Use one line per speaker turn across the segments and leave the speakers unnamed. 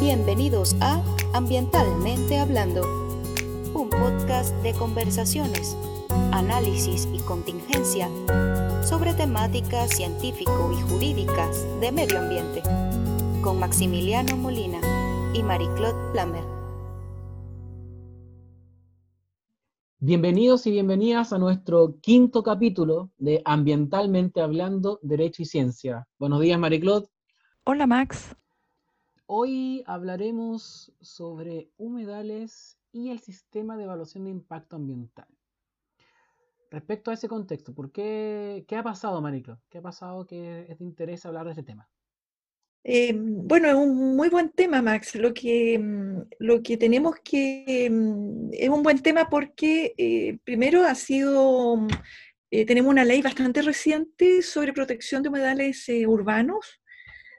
Bienvenidos a Ambientalmente Hablando, un podcast de conversaciones, análisis y contingencia sobre temáticas científico y jurídicas de medio ambiente, con Maximiliano Molina y Marie-Claude Plamer.
Bienvenidos y bienvenidas a nuestro quinto capítulo de Ambientalmente Hablando, Derecho y Ciencia. Buenos días, Marie-Claude.
Hola, Max.
Hoy hablaremos sobre humedales y el sistema de evaluación de impacto ambiental. Respecto a ese contexto, ¿por qué, ¿qué ha pasado, Mariclo? ¿Qué ha pasado que es de interés hablar de este tema?
Eh, bueno, es un muy buen tema, Max. Lo que, mm, lo que tenemos que... Mm, es un buen tema porque eh, primero ha sido... Mm, eh, tenemos una ley bastante reciente sobre protección de humedales urbanos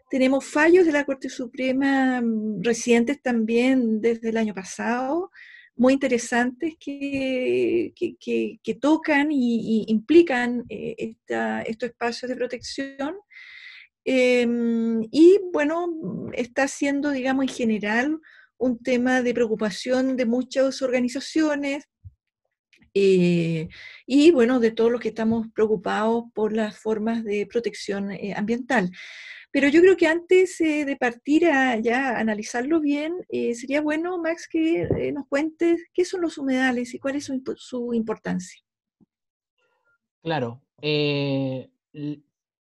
tenemos fallos de la Corte Suprema mm, recientes también desde el año pasado, muy interesantes que, que, tocan y, implican eh, estos espacios de protección. Em, y bueno, está siendo, digamos, en general un tema de preocupación de muchas organizaciones, eh, y bueno, de todos los que estamos preocupados por las formas de protección eh, ambiental. Pero yo creo que antes eh, de partir a ya analizarlo bien, eh, sería bueno, Max, que eh, nos cuentes qué son los humedales y cuál es su, importancia.
Claro.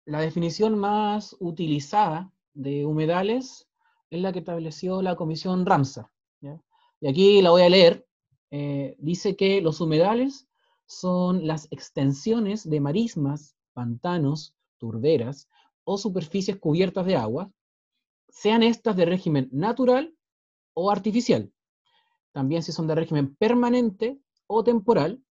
la definición más utilizada de humedales es la que estableció la Comisión Ramsar. Y aquí la voy a leer. dice que los humedales son las extensiones de marismas, pantanos, turberas, o superficies cubiertas de agua, sean estas de régimen natural o artificial. También si son de régimen permanente o temporal,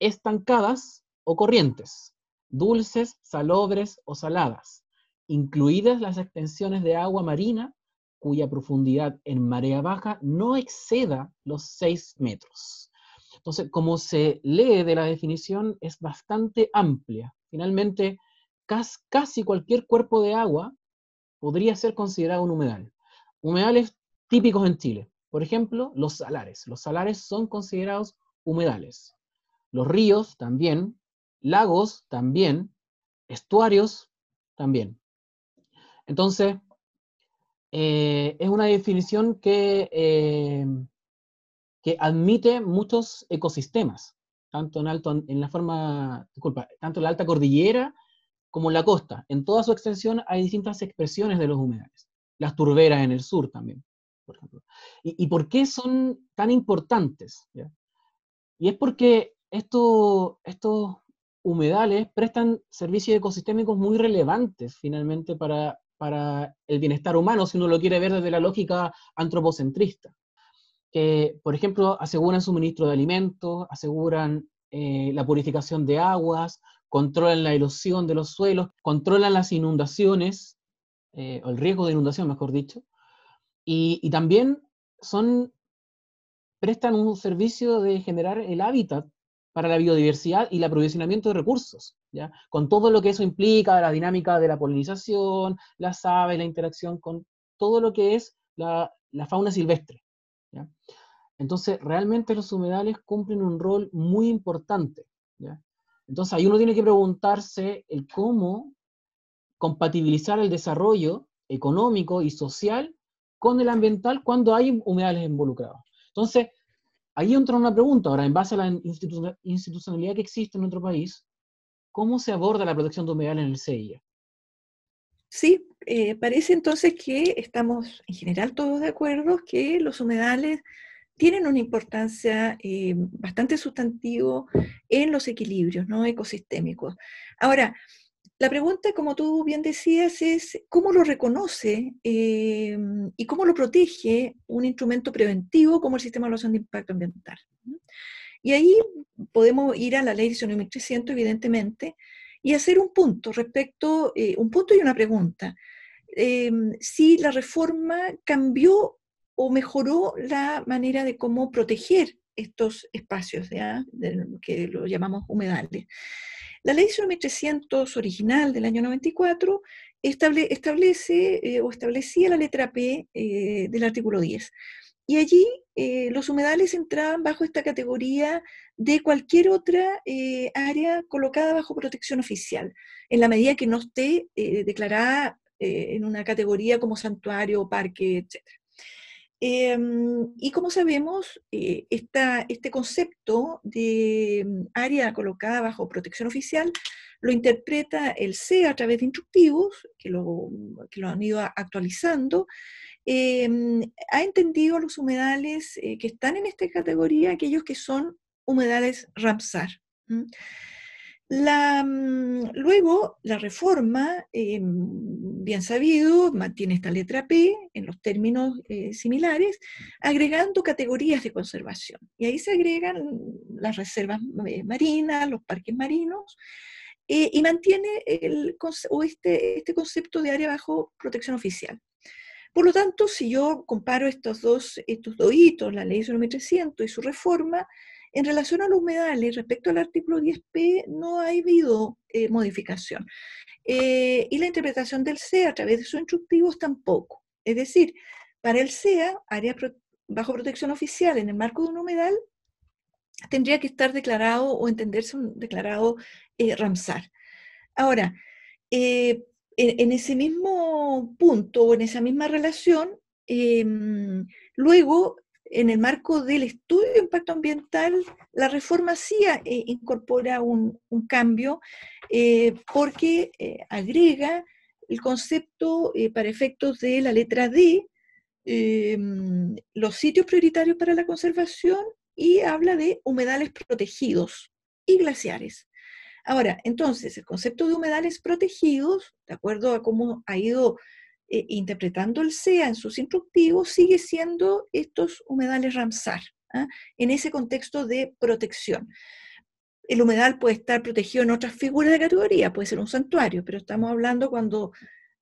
estancadas o corrientes, dulces, salobres o saladas, incluidas las extensiones de agua marina cuya profundidad en marea baja no exceda los 6 metros. Entonces, como se lee de la definición, es bastante amplia. Finalmente, casi cualquier cuerpo de agua podría ser considerado un humedal. Humedales típicos en Chile. Por ejemplo, los salares. Los salares son considerados humedales. Los ríos también, lagos también, estuarios también. Entonces, eh, es una definición que, eh, que admite muchos ecosistemas, tanto en alto, la forma, disculpa, tanto en la alta cordillera como la costa. En toda su extensión hay distintas expresiones de los humedales. Las turberas en el sur también, por ejemplo. ¿Y, por qué son tan importantes? Y es porque estos, estos humedales prestan servicios ecosistémicos muy relevantes finalmente para, para el bienestar humano, si uno lo quiere ver desde la lógica antropocentrista. Que, por ejemplo, aseguran suministro de alimentos, aseguran eh, la purificación de aguas, controlan la erosión de los suelos, controlan las inundaciones, eh, o el riesgo de inundación, mejor dicho, y, también prestan un servicio de generar el hábitat para la biodiversidad y el aprovisionamiento de recursos, ¿ya? con todo lo que eso implica, la dinámica de la polinización, las aves, la interacción con todo lo que es la, fauna silvestre. Entonces, realmente los humedales cumplen un rol muy importante. ¿ya? Entonces ahí uno tiene que preguntarse el cómo compatibilizar el desarrollo económico y social con el ambiental cuando hay humedales involucrados. Entonces, ahí entra una pregunta, ahora, en base a la institucionalidad que existe en nuestro país, ¿cómo se aborda la protección de humedales en el CIA?
Sí, eh, parece entonces que estamos en general todos de acuerdo que los humedales tienen una importancia eh, bastante sustantiva en los equilibrios ecosistémicos. Ahora, la pregunta, como tú bien decías, es cómo lo reconoce eh, y cómo lo protege un instrumento preventivo como el sistema de evaluación de impacto ambiental. Y ahí podemos ir a la ley 19.300, evidentemente, y hacer un punto respecto, eh, un punto y una pregunta. si la reforma cambió o mejoró la manera de cómo proteger estos espacios que lo llamamos humedales. La ley 1300 original del año 94 establece eh, o establecía la letra P eh, del artículo 10. Y allí eh, los humedales entraban bajo esta categoría de cualquier otra área colocada bajo protección oficial, en la medida que no esté declarada en una categoría como santuario, parque, etc. Em, y como sabemos, este concepto de mm, área colocada bajo protección oficial lo interpreta el CEA a través de instructivos, que lo, lo han ido actualizando, em, ha entendido los humedales eh, que están en esta categoría, aquellos que son humedales Ramsar. Mm, luego, la reforma, em, bien sabido, mantiene esta letra P en los términos eh, similares, agregando categorías de conservación. Y ahí se agregan las reservas eh, marinas, los parques marinos, eh, y mantiene este, este concepto de área bajo protección oficial. Por lo tanto, si yo comparo estos dos, estos dos hitos, la ley 1300 y su reforma, en relación a los humedales, respecto al artículo 10p, no ha habido eh, modificación. Eh, y la interpretación del CEA a través de sus instructivos tampoco. Es decir, para el CEA, área bajo protección oficial en el marco de un humedal, tendría que estar declarado o entenderse un declarado eh, Ramsar. Ahora, en, ese mismo punto o en esa misma relación, em, luego, en el marco del estudio de impacto ambiental, la reforma sí eh, incorpora un, cambio porque agrega el concepto para efectos de la letra D, em, los sitios prioritarios para la conservación y habla de humedales protegidos y glaciares. Ahora, entonces, el concepto de humedales protegidos, de acuerdo a cómo ha ido eh, interpretando el SEA en sus instructivos, sigue siendo estos humedales Ramsar, ¿ah? en ese contexto de protección. El humedal puede estar protegido en otras figuras de categoría, puede ser un santuario, pero estamos hablando cuando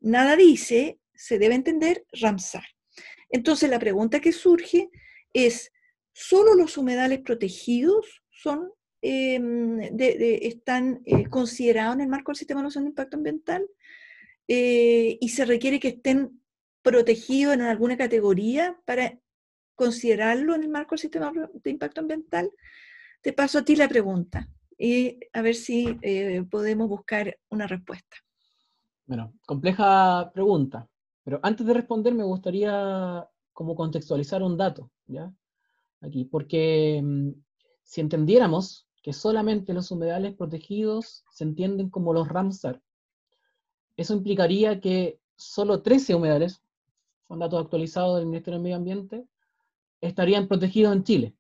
nada dice, se debe entender Ramsar. Entonces, la pregunta que surge es, solo los humedales protegidos son, em, están eh, considerados en el marco del sistema de evaluación de impacto ambiental eh, y se requiere que estén protegidos en alguna categoría para considerarlo en el marco del sistema de impacto ambiental. Te paso a ti la pregunta y a ver si eh, podemos buscar una respuesta.
Bueno, compleja pregunta, pero antes de responder me gustaría como contextualizar un dato, ¿ya? aquí, porque mm, si entendiéramos que solamente los humedales protegidos se entienden como los Ramsar, eso implicaría que solo 13 humedales, son datos actualizados del Ministerio del Medio Ambiente, estarían protegidos en Chile.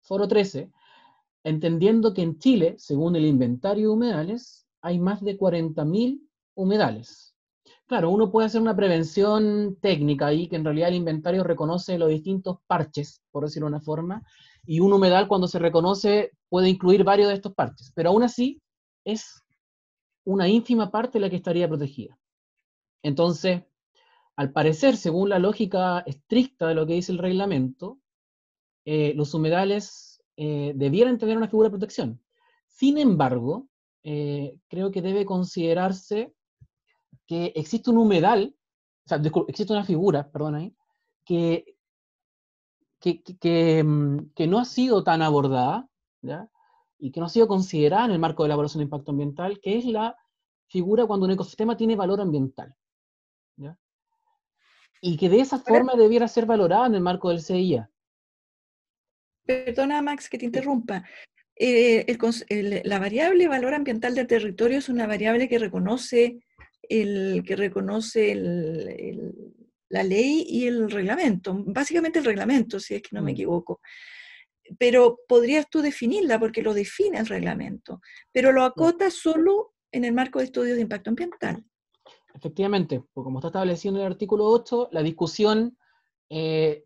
Solo 13, entendiendo que en Chile, según el inventario de humedales, hay más de 40.000 humedales. Claro, uno puede hacer una prevención técnica ahí, que en realidad el inventario reconoce los distintos parches, por decirlo de una forma, y un humedal cuando se reconoce puede incluir varios de estos parches, pero aún así es una ínfima parte la que estaría protegida. Entonces, al parecer, según la lógica estricta de lo que dice el reglamento, eh, los humedales eh, debieran tener una figura de protección. Sin embargo, eh, creo que debe considerarse que existe un humedal, o sea, existe una figura, perdón ahí, que, que, mm, que, no ha sido tan abordada, ¿ya? Y que no ha sido considerada en el marco de la evaluación de impacto ambiental, que es la figura cuando un ecosistema tiene valor ambiental. ¿ya? Y que de esa forma debiera ser valorada en el marco del CIA.
Perdona, Max, que te interrumpa. Eh, la variable valor ambiental del territorio es una variable que reconoce el que reconoce la ley y el reglamento, básicamente el reglamento, si es que no me mm. equivoco. Pero podrías tú definirla porque lo define el reglamento, pero lo acota solo en el marco de estudios de impacto ambiental.
Efectivamente, porque como está establecido en el artículo 8, la discusión eh,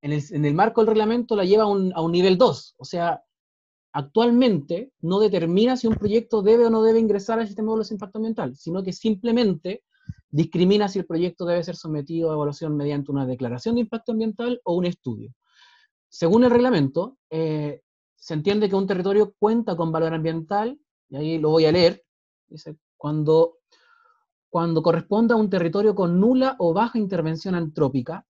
en, el, marco del reglamento la lleva a un, a un nivel 2, o sea, actualmente no determina si un proyecto debe o no debe ingresar al sistema de evaluación de impacto ambiental, sino que simplemente discrimina si el proyecto debe ser sometido a evaluación mediante una declaración de impacto ambiental o un estudio. Según el reglamento, eh, se entiende que un territorio cuenta con valor ambiental, y ahí lo voy a leer, cuando cuando corresponda a un territorio con nula o baja intervención antrópica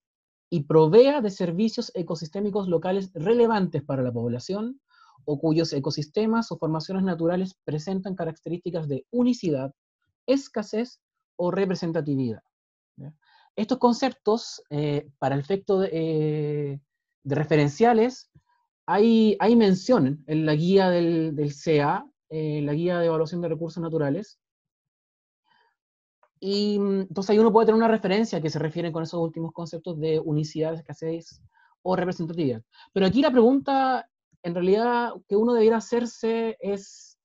y provea de servicios ecosistémicos locales relevantes para la población o cuyos ecosistemas o formaciones naturales presentan características de unicidad, escasez o representatividad. Estos conceptos, eh, para el efecto de, eh, referenciales, hay, hay, mención en la guía del, del CEA, eh, la guía de evaluación de recursos naturales, y mm, entonces ahí uno puede tener una referencia que se refiere con esos últimos conceptos de unicidad, escasez o representatividad. Pero aquí la pregunta, en realidad, que uno debiera hacerse es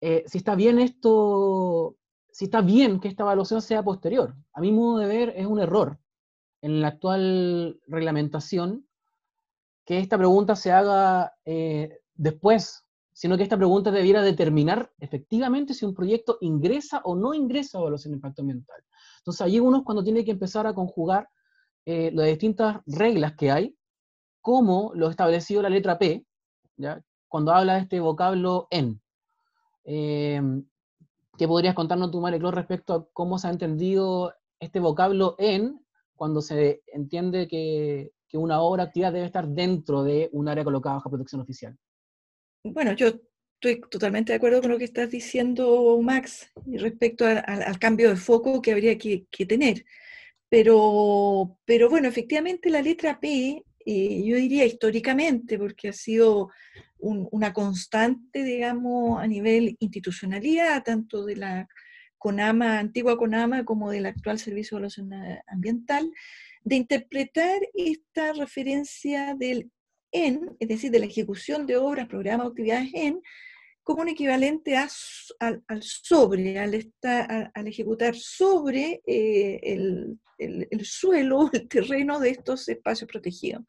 eh, si está bien esto, si está bien que esta evaluación sea posterior. A mi modo de ver, es un error en la actual reglamentación que esta pregunta se haga eh, después sino que esta pregunta debiera determinar efectivamente si un proyecto ingresa o no ingresa a evaluación de impacto ambiental. Entonces, allí uno cuando tiene que empezar a conjugar eh, las distintas reglas que hay, como lo establecido la letra P, ¿ya? cuando habla de este vocablo en. Em, ¿Qué podrías contarnos tú, Mareclor, respecto a cómo se ha entendido este vocablo en cuando se entiende que, que una obra actividad debe estar dentro de un área colocada bajo protección oficial?
bueno, yo estoy totalmente de acuerdo con lo que estás diciendo, Max, respecto al cambio de foco que habría que, tener. Pero, pero bueno, efectivamente la letra P, eh, yo diría históricamente, porque ha sido una constante, digamos, a nivel institucionalidad, tanto de la CONAMA, antigua CONAMA, como del actual Servicio de Evaluación Ambiental, de interpretar esta referencia del en, es decir, de la ejecución de obras, programas o actividades en, como un equivalente al, sobre, al, ejecutar sobre eh, el, suelo, el terreno de estos espacios protegidos.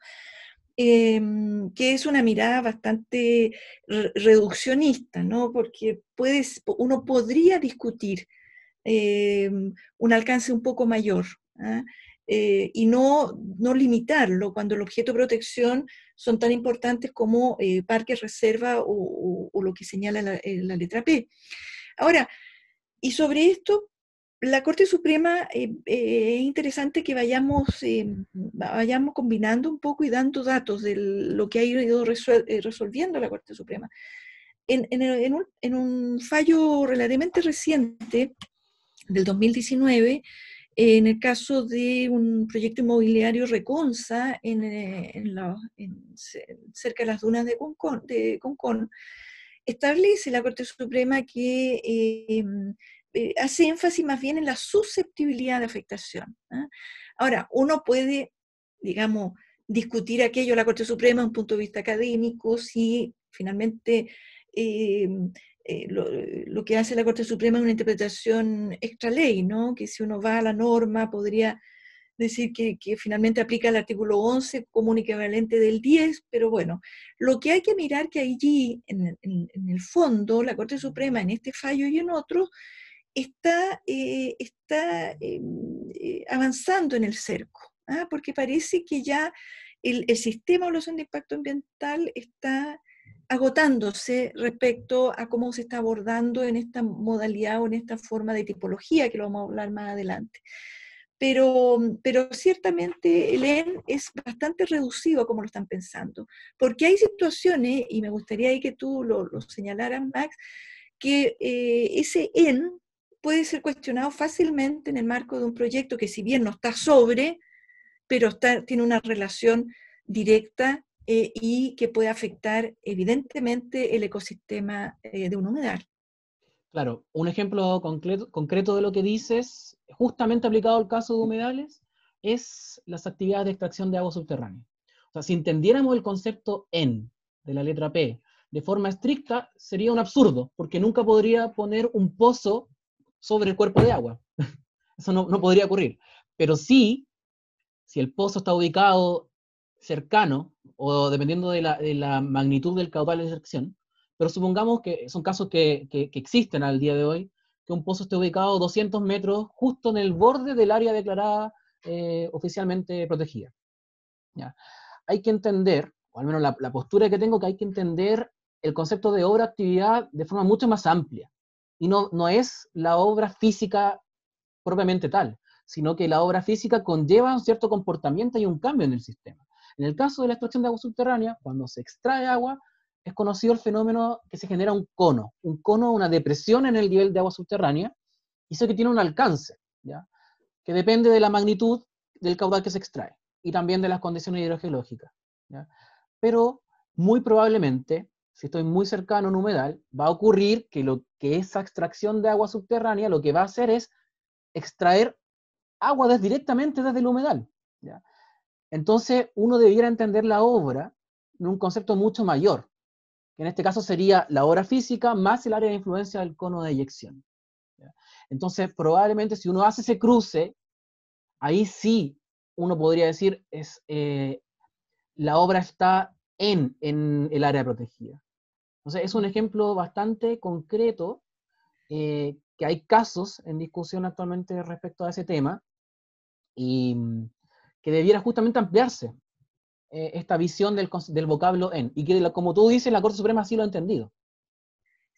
Em, que es una mirada bastante reduccionista, ¿no? Porque puedes, uno podría discutir em, un alcance un poco mayor. Eh, y no, no limitarlo cuando el objeto de protección son tan importantes como eh, parques, reserva o, lo que señala eh, la, letra P. Ahora, y sobre esto, la Corte Suprema es interesante que vayamos, vayamos combinando un poco y dando datos de lo que ha ido resolviendo la Corte Suprema. En, en, un, en un fallo relativamente reciente, del 2019, en el caso de un proyecto inmobiliario Reconza, en, eh, cerca de las dunas de Concón, establece la Corte Suprema que em, eh, hace énfasis más bien en la susceptibilidad de afectación. ¿ah? Ahora, uno puede, digamos, discutir aquello la Corte Suprema desde un punto de vista académico, si finalmente em, eh, lo, que hace la Corte Suprema es una interpretación extra ley, ¿no? Que si uno va a la norma podría decir que, finalmente aplica el artículo 11 como un equivalente del 10, pero bueno, lo que hay que mirar que allí, en, el fondo, la Corte Suprema, en este fallo y en otros, está, eh, está eh, avanzando en el cerco, ¿ah? porque parece que ya el, el sistema de evaluación de impacto ambiental está agotándose respecto a cómo se está abordando en esta modalidad o en esta forma de tipología, que lo vamos a hablar más adelante. Pero, pero ciertamente el EN es bastante reducido como lo están pensando, porque hay situaciones, y me gustaría que tú lo, señalaras, Max, que eh, ese EN puede ser cuestionado fácilmente en el marco de un proyecto que si bien no está sobre, pero está, tiene una relación directa eh, y que puede afectar evidentemente el ecosistema eh, de un humedal.
Claro, un ejemplo concreto, de lo que dices, justamente aplicado al caso de humedales, es las actividades de extracción de agua subterránea. O sea, si entendiéramos el concepto en de la letra P de forma estricta, sería un absurdo, porque nunca podría poner un pozo sobre el cuerpo de agua. Eso no, no podría ocurrir. Pero sí, si el pozo está ubicado cercano o dependiendo de la, magnitud del caudal de extracción, pero supongamos que son casos que, existen al día de hoy, que un pozo esté ubicado 200 metros justo en el borde del área declarada eh, oficialmente protegida. ¿Ya? Hay que entender, o al menos la, postura que tengo, que hay que entender el concepto de obra-actividad de forma mucho más amplia. Y no, no es la obra física propiamente tal, sino que la obra física conlleva un cierto comportamiento y un cambio en el sistema. En el caso de la extracción de agua subterránea, cuando se extrae agua, es conocido el fenómeno que se genera un cono, un cono, una depresión en el nivel de agua subterránea, y eso que tiene un alcance, ¿ya? que depende de la magnitud del caudal que se extrae y también de las condiciones hidrogeológicas. Pero muy probablemente, si estoy muy cercano a un humedal, va a ocurrir que, lo, que esa extracción de agua subterránea lo que va a hacer es extraer agua directamente desde el humedal. Entonces, uno debiera entender la obra en un concepto mucho mayor, que en este caso sería la obra física más el área de influencia del cono de eyección. Entonces, probablemente si uno hace ese cruce, ahí sí uno podría decir es eh, la obra está en, en, el área protegida. Entonces, es un ejemplo bastante concreto eh, que hay casos en discusión actualmente respecto a ese tema y mm, que debiera justamente ampliarse eh, esta visión del, vocablo en, y que como tú dices, la Corte Suprema sí lo ha entendido.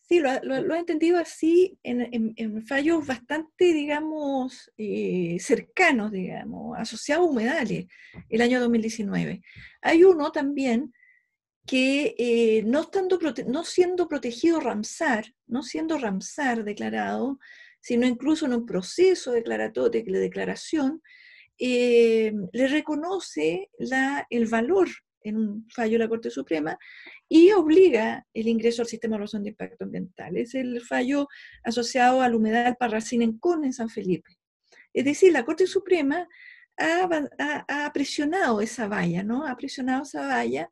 Sí, lo, ha entendido así en, fallos bastante, digamos, eh, cercanos, digamos, asociados a humedales, el año 2019. Hay uno también que eh, no, estando no siendo protegido Ramsar, no siendo Ramsar declarado, sino incluso en un proceso de declaración, eh, le reconoce la, el valor en un fallo de la Corte Suprema y obliga el ingreso al sistema de evaluación de impacto ambiental. Es el fallo asociado al humedal Parracín en Con en San Felipe. Es decir, la Corte Suprema ha, presionado esa valla, ¿no? Ha presionado esa valla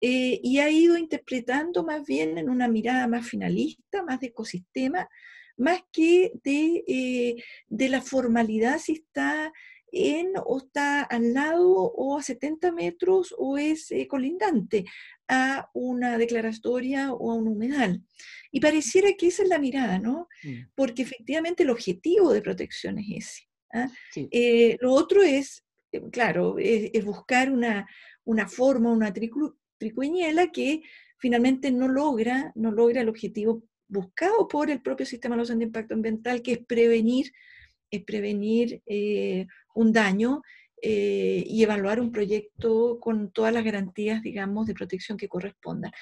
eh, y ha ido interpretando más bien en una mirada más finalista, más de ecosistema, más que de, eh, de la formalidad si está en o está al lado o a 70 metros o es eh, colindante a una declaratoria o a un humedal. Y pareciera que esa es la mirada, ¿no? Mm. Porque efectivamente el objetivo de protección es ese. ¿ah? Eh, lo otro es, eh, claro, es, buscar una, una, forma, una tricuñela que finalmente no logra, no logra el objetivo buscado por el propio sistema de de impacto ambiental, que es prevenir es prevenir eh, un daño eh, y evaluar un proyecto con todas las garantías, digamos, de protección que correspondan.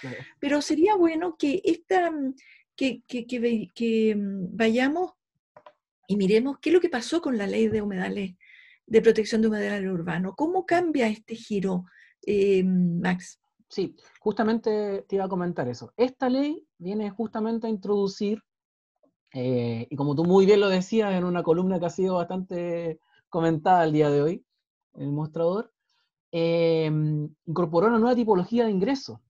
Pero sería bueno que, esta, mm, que, que, mm, vayamos y miremos qué es lo que pasó con la ley de humedales, de protección de humedales urbanos. ¿Cómo cambia este giro, eh, Max?
Sí, justamente te iba a comentar eso. Esta ley viene justamente a introducir eh, y como tú muy bien lo decías en una columna que ha sido bastante comentada el día de hoy, el mostrador, eh, incorporó una nueva tipología de ingreso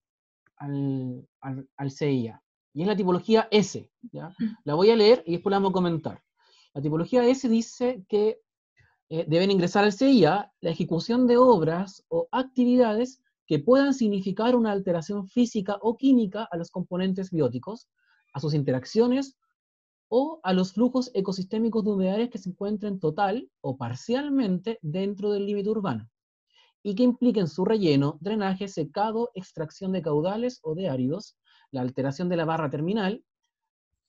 al, al, CIA, y es la tipología S. ¿ya? Mm. La voy a leer y después la vamos a comentar. La tipología S dice que eh, deben ingresar al CIA la ejecución de obras o actividades que puedan significar una alteración física o química a los componentes bióticos, a sus interacciones o a los flujos ecosistémicos de humedales que se encuentren total o parcialmente dentro del límite urbano y que impliquen su relleno, drenaje, secado, extracción de caudales o de áridos, la alteración de la barra terminal,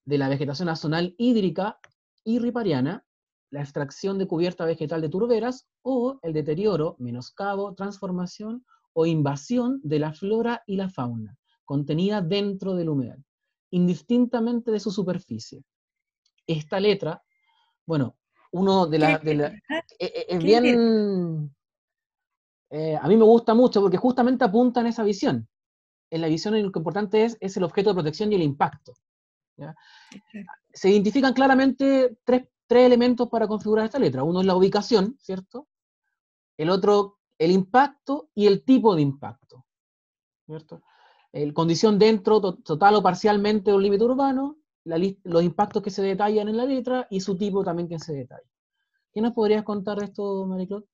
de la vegetación azonal hídrica y ripariana, la extracción de cubierta vegetal de turberas o el deterioro, menoscabo, transformación o invasión de la flora y la fauna contenida dentro del humedal, indistintamente de su superficie, esta letra, bueno, uno de las... Eh, eh, es bien... Eh, a mí me gusta mucho porque justamente apunta en esa visión. En la visión lo que importante es, es el objeto de protección y el impacto. Se identifican claramente tres, tres, elementos para configurar esta letra. Uno es la ubicación, ¿cierto? El otro, el impacto y el tipo de impacto. ¿Cierto? El condición dentro, total o parcialmente de un límite urbano, los impactos que se detallan en la letra y su tipo también que se detalla. ¿Qué nos podrías contar de esto, Mariclot?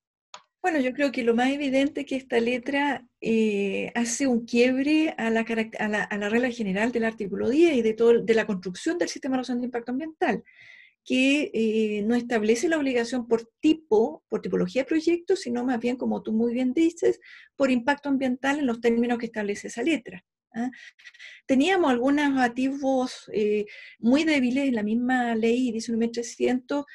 Bueno, yo creo que lo más evidente es que esta letra eh, hace un quiebre a la, a, la, regla general del artículo 10 y de, todo, la construcción del sistema de evaluación de impacto ambiental, que eh, no establece la obligación por tipo, por tipología de proyecto, sino más bien, como tú muy bien dices, por impacto ambiental en los términos que establece esa letra. ¿Ah? Teníamos algunos activos eh, muy débiles en la misma ley 19.300,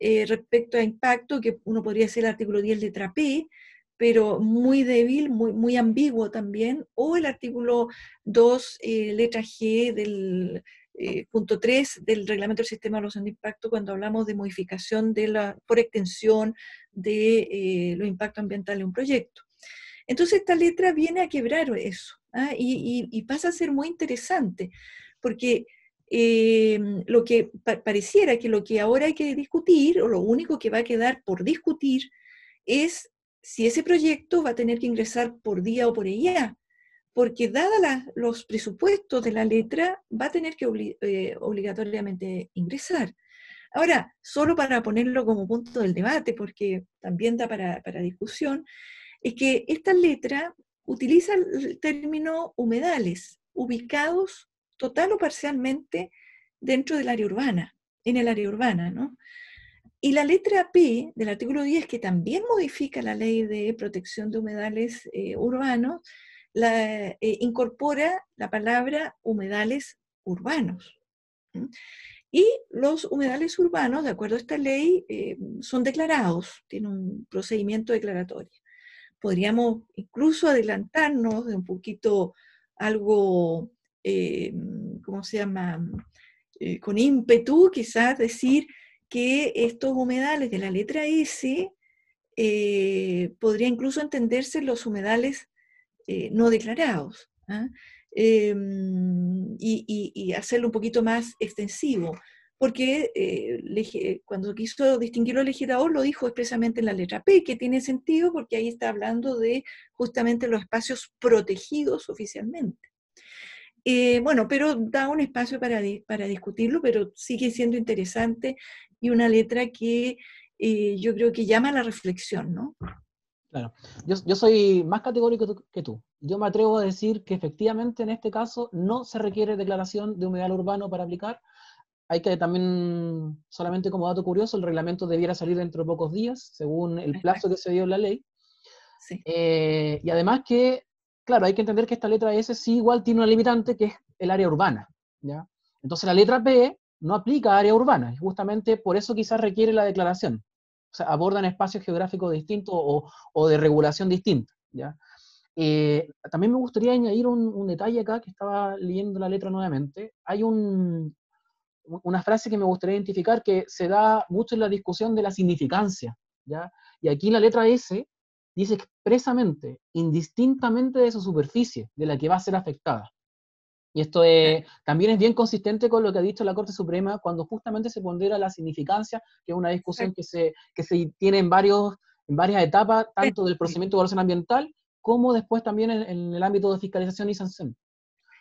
eh, respecto a impacto, que uno podría ser el artículo 10 letra P, pero muy débil, muy, muy ambiguo también, o el artículo 2 eh, letra G del eh, punto 3 del reglamento del sistema de evaluación de impacto cuando hablamos de modificación de la, por extensión de los impactos ambientales de un proyecto. Entonces esta letra viene a quebrar eso ¿ah? y, pasa a ser muy interesante, porque Em, lo que pareciera que lo que ahora hay que discutir, o lo único que va a quedar por discutir, es si ese proyecto va a tener que ingresar por día o por ella, porque dada los presupuestos de la letra, va a tener que eh, obligatoriamente ingresar. Ahora, solo para ponerlo como punto del debate, porque también da para, para discusión, es que esta letra utiliza el término humedales, ubicados total o parcialmente dentro del área urbana, en el área urbana, ¿no? Y la letra P del artículo 10, que también modifica la ley de protección de humedales eh, urbanos, eh, incorpora la palabra humedales urbanos. Y los humedales urbanos, de acuerdo a esta ley, eh, son declarados, tienen un procedimiento declaratorio. Podríamos incluso adelantarnos de un poquito algo eh, ¿cómo se llama? Eh, con ímpetu, quizás decir que estos humedales de la letra S eh, podría incluso entenderse los humedales no declarados ¿ah? em, y, hacerlo un poquito más extensivo, porque cuando quiso distinguirlo el legislador lo dijo expresamente en la letra P, que tiene sentido porque ahí está hablando de justamente los espacios protegidos oficialmente. Eh, bueno, pero da un espacio para, para, discutirlo, pero sigue siendo interesante y una letra que eh, yo creo que llama a la reflexión, ¿no?
Claro, yo, yo, soy más categórico que tú. Yo me atrevo a decir que efectivamente en este caso no se requiere declaración de humedal urbano para aplicar. Hay que también, solamente como dato curioso, el reglamento debiera salir dentro de pocos días, según el plazo que se dio en la ley. Sí. Eh, y además que claro, hay que entender que esta letra S sí igual tiene una limitante que es el área urbana, ¿ya? Entonces la letra P no aplica a área urbana, y justamente por eso quizás requiere la declaración. O sea, abordan espacios geográficos distintos o, de regulación distinta, ¿ya? Eh, también me gustaría añadir un, detalle acá, que estaba leyendo la letra nuevamente. Hay una frase que me gustaría identificar que se da mucho en la discusión de la significancia, ¿ya? Y aquí la letra S dice expresamente, indistintamente de su superficie, de la que va a ser afectada. Y esto también es bien consistente con lo que ha dicho la Corte Suprema cuando justamente se pondera la significancia, que es una discusión que se, que se tiene en, varios, en varias etapas, tanto del procedimiento de evaluación ambiental como después también en, el ámbito de fiscalización y sanción.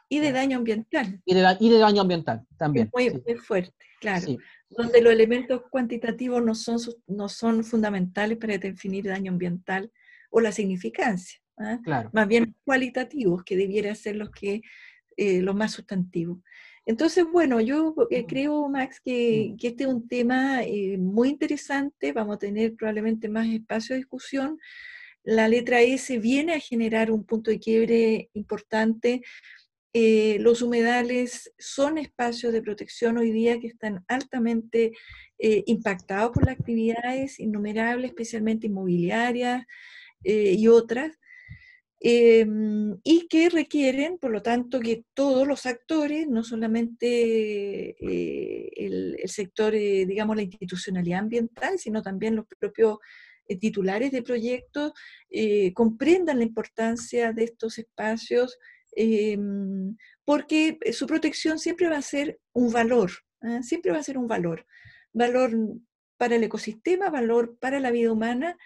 Y de daño ambiental.
Y de, y de daño ambiental también.
muy, fuerte, claro. Donde los elementos cuantitativos no son, no son fundamentales para definir daño ambiental, o la significancia. ¿ah? Más bien cualitativos, que debieran ser los, que, eh, los más sustantivos. Entonces, bueno, yo eh, creo, Max, que, que, este es un tema eh, muy interesante, vamos a tener probablemente más espacio de discusión. La letra S viene a generar un punto de quiebre importante. Los humedales son espacios de protección hoy día que están altamente impactados por las actividades innumerables, especialmente inmobiliarias, eh, y otras, em, y que requieren, por lo tanto, que todos los actores, no solamente eh, el, sector, eh, digamos, la institucionalidad ambiental, sino también los propios titulares de proyectos, comprendan la importancia de estos espacios, em, porque su protección siempre va a ser un valor, ¿ah? siempre va a ser un valor, valor para el ecosistema, valor para la vida humana,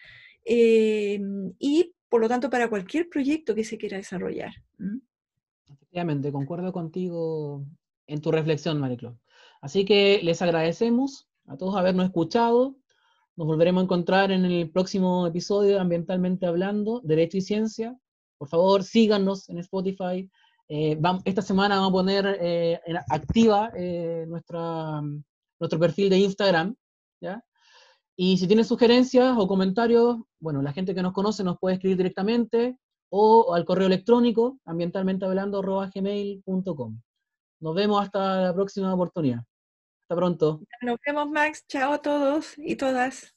Em, y por lo tanto para cualquier proyecto que se quiera desarrollar.
Efectivamente, concuerdo contigo en tu reflexión, Mariclo. Así que les agradecemos a todos habernos escuchado. Nos volveremos a encontrar en el próximo episodio de Ambientalmente Hablando, Derecho y Ciencia. Por favor, síganos en Spotify. Eh, esta semana vamos a poner eh, activa eh, nuestra, nuestro perfil de Instagram, ¿ya? Y si tienen sugerencias o comentarios, bueno, la gente que nos conoce nos puede escribir directamente o al correo electrónico ambientalmentehablando.gmail.com. Nos vemos hasta la próxima oportunidad. Hasta pronto.
Nos vemos, Max. Chao a todos y todas.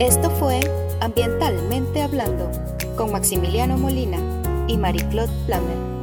Esto fue Ambientalmente Hablando con Maximiliano Molina y Marie-Claude.